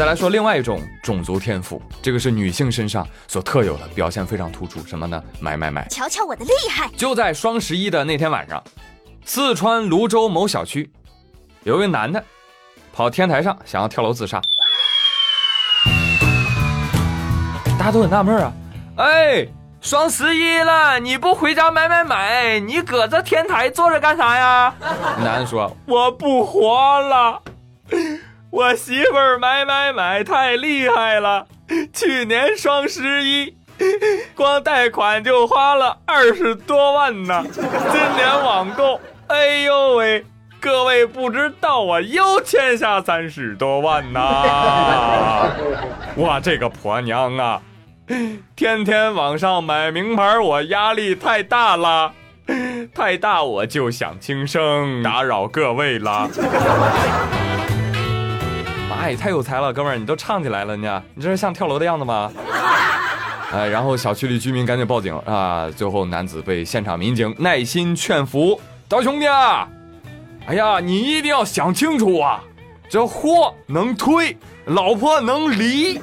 再来说另外一种种族天赋，这个是女性身上所特有的，表现非常突出。什么呢？买买买！瞧瞧我的厉害！就在双十一的那天晚上，四川泸州某小区，有一个男的跑天台上想要跳楼自杀。大家都很纳闷啊，哎，双十一了，你不回家买买买，你搁这天台坐着干啥呀？男的说：“我不活了。”我媳妇儿买买买太厉害了，去年双十一光贷款就花了二十多万呢，今年网购，哎呦喂，各位不知道啊，又欠下三十多万呐！哇，这个婆娘啊，天天网上买名牌，我压力太大了，太大我就想轻生，打扰各位了。哎，太有才了，哥们儿，你都唱起来了呢！你这是像跳楼的样子吗？哎，然后小区里居民赶紧报警啊！最后男子被现场民警耐心劝服：“大兄弟啊，哎呀，你一定要想清楚啊，这货能退，老婆能离，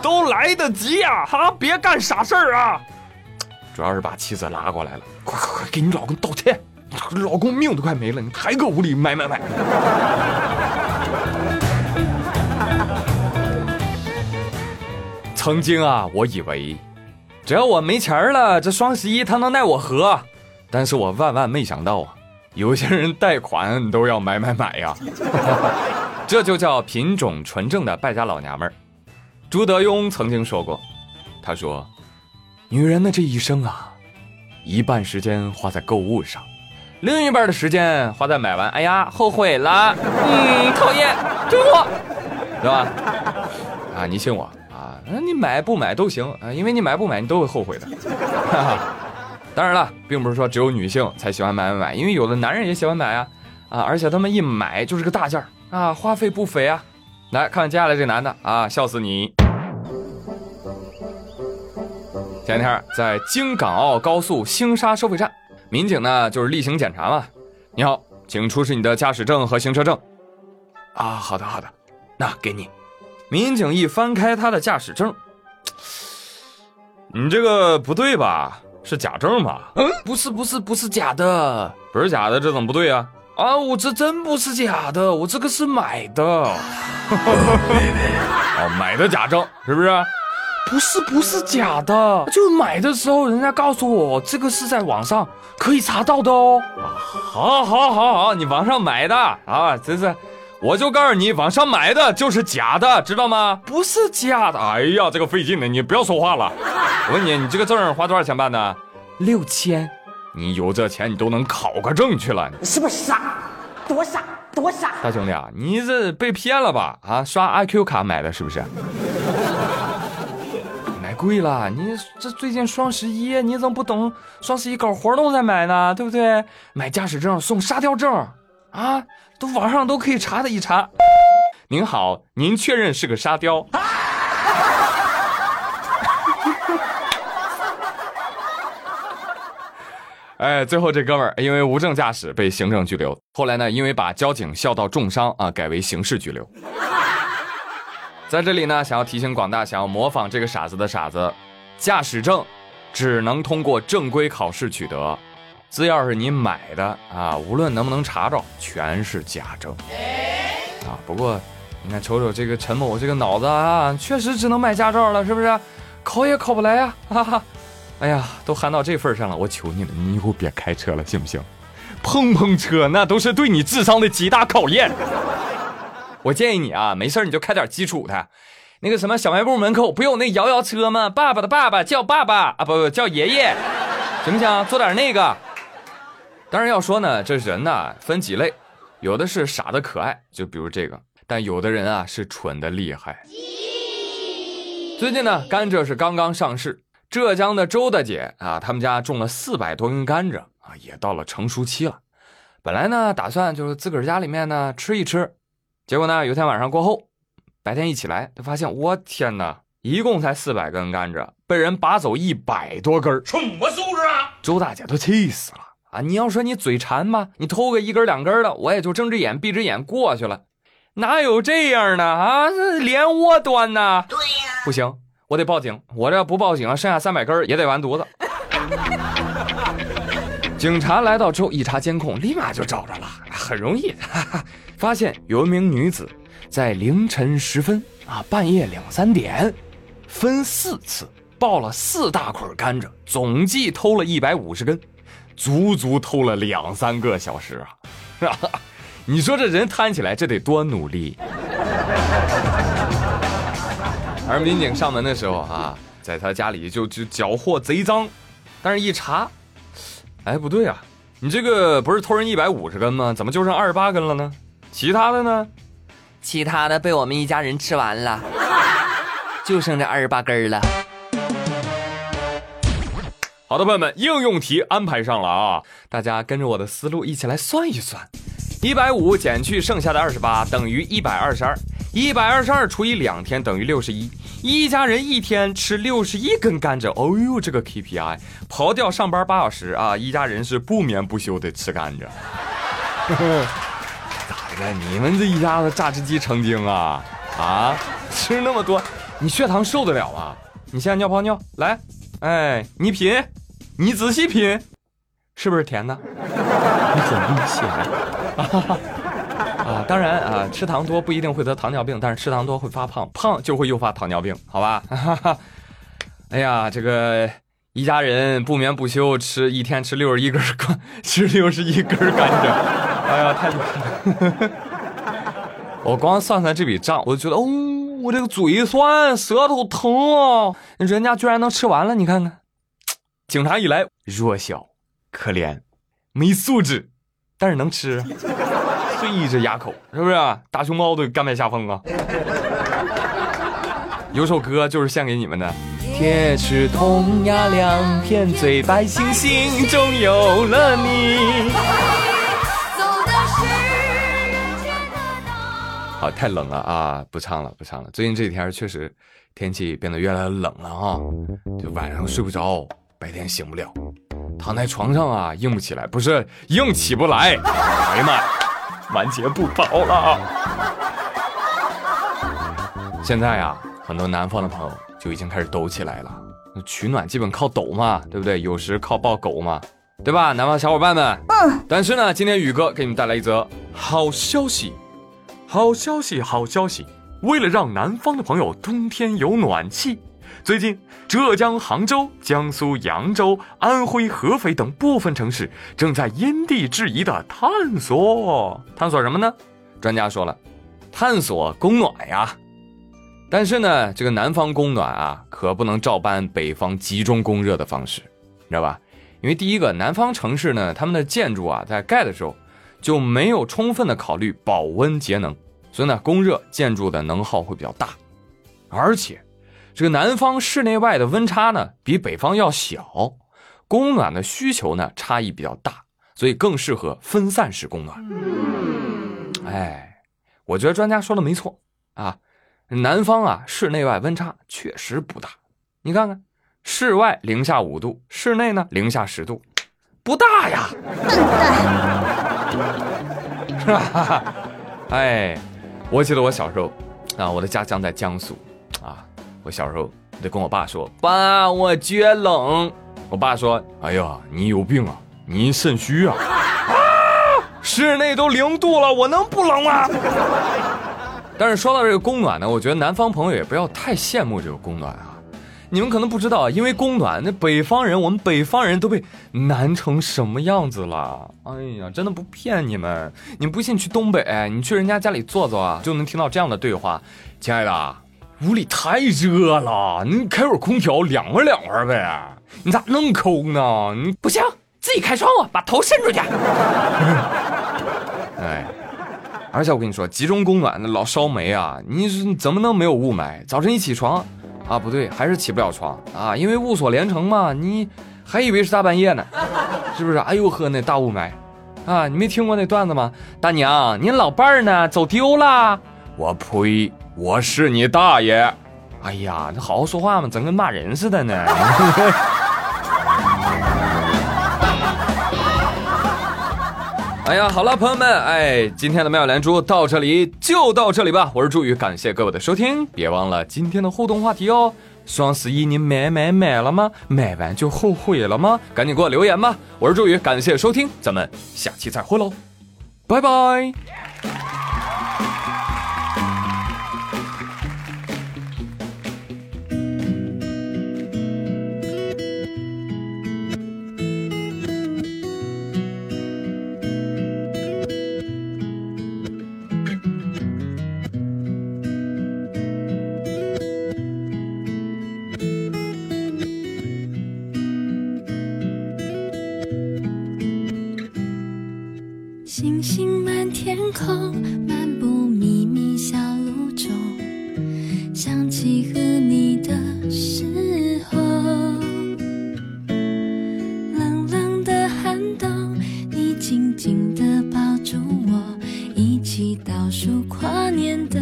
都来得及呀！哈，别干傻事儿啊！主要是把妻子拉过来了，快快快，给你老公道歉！老公命都快没了，你还搁屋里买买买！”曾经啊，我以为只要我没钱了，这双十一他能奈我何？但是我万万没想到啊，有些人贷款都要买买买呀！这就叫品种纯正的败家老娘们儿。朱德庸曾经说过，他说：“女人的这一生啊，一半时间花在购物上，另一半的时间花在买完，哎呀，后悔了，嗯，讨厌，追我，对吧？啊，你信我。”那你买不买都行啊，因为你买不买你都会后悔的。当然了，并不是说只有女性才喜欢买买买，因为有的男人也喜欢买啊啊！而且他们一买就是个大件儿啊，花费不菲啊。来看看接下来这男的啊，笑死你！前天在京港澳高速星沙收费站，民警呢就是例行检查嘛。你好，请出示你的驾驶证和行车证。啊，好的好的，那给你。民警一翻开他的驾驶证，你这个不对吧？是假证吧？嗯，不是，不是，不是假的，不是假的，这怎么不对啊？啊，我这真不是假的，我这个是买的。哦，买的假证是不是？不是，不是假的，就买的时候人家告诉我这个是在网上可以查到的哦。好，好，好，好，你网上买的啊？这是。我就告诉你，网上买的就是假的，知道吗？不是假的。哎呀，这个费劲的，你不要说话了。我问你，你这个证花多少钱办的？六千。你有这钱，你都能考个证去了。你是不是傻？多傻，多傻！大兄弟啊，你这被骗了吧？啊，刷阿 Q 卡买的是不是？买贵了。你这最近双十一，你怎么不等双十一搞活动再买呢？对不对？买驾驶证送沙雕证。啊，都网上都可以查的一查。您好，您确认是个沙雕？哎，最后这哥们儿因为无证驾驶被行政拘留，后来呢，因为把交警笑到重伤啊，改为刑事拘留。在这里呢，想要提醒广大想要模仿这个傻子的傻子，驾驶证只能通过正规考试取得。只要是你买的啊，无论能不能查着，全是假证啊。不过，你看，瞅瞅这个陈某这个脑子啊，确实只能买驾照了，是不是？考也考不来呀！哈哈，哎呀，都喊到这份上了，我求你了，你以后别开车了，行不行？碰碰车那都是对你智商的极大考验。我建议你啊，没事你就开点基础的。那个什么小卖部门口不有那摇摇车吗？爸爸的爸爸叫爸爸啊，不不叫爷爷，行不行？做点那个。当然要说呢，这人呢分几类，有的是傻的可爱，就比如这个；但有的人啊是蠢的厉害。最近呢，甘蔗是刚刚上市，浙江的周大姐啊，他们家种了四百多根甘蔗啊，也到了成熟期了。本来呢，打算就是自个儿家里面呢吃一吃，结果呢，有天晚上过后，白天一起来，就发现我天哪，一共才四百根甘蔗，被人拔走一百多根儿什么素质啊？周大姐都气死了。啊，你要说你嘴馋吧？你偷个一根两根的，我也就睁只眼闭只眼过去了。哪有这样的啊？连窝端呐？对呀，不行，我得报警。我这不报警，剩下三百根也得完犊子。警察来到之后，一查监控，立马就找着了，很容易，哈哈，发现有一名女子在凌晨时分啊，半夜两三点，分四次抱了四大捆甘蔗，总计偷了一百五十根，足足偷了两三个小时啊！你说这人摊起来，这得多努力？而民警上门的时候啊，在他家里就就缴获贼赃，但是一查。哎，不对啊，你这个不是偷人一百五十根吗？怎么就剩二十八根了呢？其他的呢？其他的被我们一家人吃完了，就剩这二十八根了。好的，朋友们，应用题安排上了啊，大家跟着我的思路一起来算一算，一百五减去剩下的二十八等于一百二十二。一百二十二除以两天等于六十一，一家人一天吃六十一根甘蔗。哦呦，这个 KPI，刨掉上班八小时啊，一家人是不眠不休的吃甘蔗。咋的？你们这一家子榨汁机成精啊？啊，吃那么多，你血糖受得了吗？你现在尿泡尿来，哎，你品，你仔细品，是不是甜的？你很危险。啊，当然啊，吃糖多不一定会得糖尿病，但是吃糖多会发胖，胖就会诱发糖尿病，好吧？哎呀，这个一家人不眠不休吃，一天吃六十一根甘，吃六十一根甘蔗，哎呀，太厉害了！我光算算这笔账，我就觉得，哦，我这个嘴酸，舌头疼啊！人家居然能吃完了，你看看。警察一来，弱小、可怜、没素质，但是能吃。一只牙口，是不是大熊猫都甘拜下风啊？有首歌就是献给你们的。铁齿铜牙两片嘴，百姓心中有了你。好，太冷了啊！不唱了，不唱了。最近这几天确实天气变得越来越冷了啊，就晚上睡不着，白天醒不了，躺在床上啊硬不起来，不是硬起不来。哎呀妈！完结不保了。现在啊，很多南方的朋友就已经开始抖起来了。取暖基本靠抖嘛，对不对？有时靠抱狗嘛，对吧？南方小伙伴们。嗯。但是呢，今天宇哥给你们带来一则好消息，好消息，好消息！为了让南方的朋友冬天有暖气。最近，浙江杭州、江苏扬州、安徽合肥等部分城市正在因地制宜的探索，探索什么呢？专家说了，探索供暖呀。但是呢，这个南方供暖啊，可不能照搬北方集中供热的方式，你知道吧？因为第一个，南方城市呢，他们的建筑啊，在盖的时候就没有充分的考虑保温节能，所以呢，供热建筑的能耗会比较大，而且。这个南方室内外的温差呢，比北方要小，供暖的需求呢差异比较大，所以更适合分散式供暖。哎，我觉得专家说的没错啊，南方啊室内外温差确实不大。你看看，室外零下五度，室内呢零下十度，不大呀。是吧？哎，我记得我小时候啊，我的家乡在江苏啊。我小时候得跟我爸说：“爸，我觉冷。”我爸说：“哎呀，你有病啊，你肾虚啊！啊，室内都零度了，我能不冷吗？” 但是说到这个供暖呢，我觉得南方朋友也不要太羡慕这个供暖啊。你们可能不知道，因为供暖，那北方人，我们北方人都被难成什么样子了。哎呀，真的不骗你们，你们不信去东北，你去人家家里坐坐啊，就能听到这样的对话：“亲爱的。”屋里太热了，你开会儿空调凉快凉快呗。你咋那么抠呢？你不行，自己开窗户，把头伸出去。哎，而且我跟你说，集中供暖的老烧煤啊，你说怎么能没有雾霾？早晨一起床啊，不对，还是起不了床啊，因为雾锁连城嘛，你还以为是大半夜呢，是不是？哎呦呵，那大雾霾啊，你没听过那段子吗？大娘，您老伴儿呢？走丢了？我呸！我是你大爷！哎呀，你好好说话嘛，怎跟骂人似的呢？哎呀，好了，朋友们，哎，今天的妙连珠到这里就到这里吧。我是朱宇，感谢各位的收听，别忘了今天的互动话题哦。双十一你买买买了吗？买完就后悔了吗？赶紧给我留言吧。我是朱宇，感谢收听，咱们下期再会喽，拜拜。紧紧地抱住我，一起倒数跨年的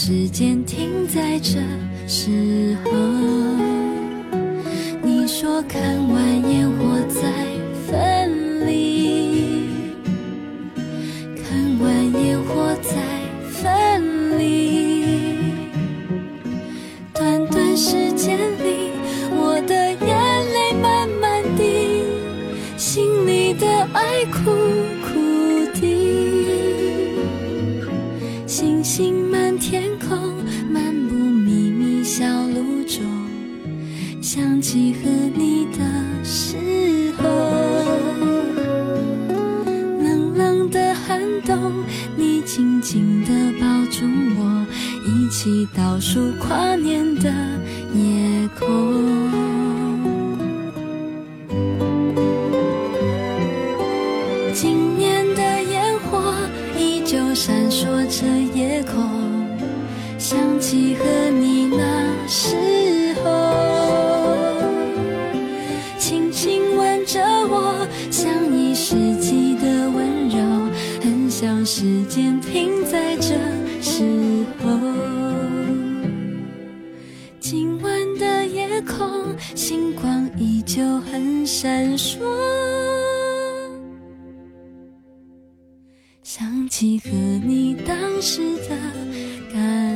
时间停在这时候。你说看完烟火再分离。看完烟火再分离，短短时间里，我的眼泪慢慢滴，心里的爱苦苦的。星星今年的烟火依旧闪烁着夜空，想起和你那时候。轻轻吻着我，像一世纪的温柔，很想时间停在这时候。今晚的夜空，星光依旧很闪烁，想起和你当时的感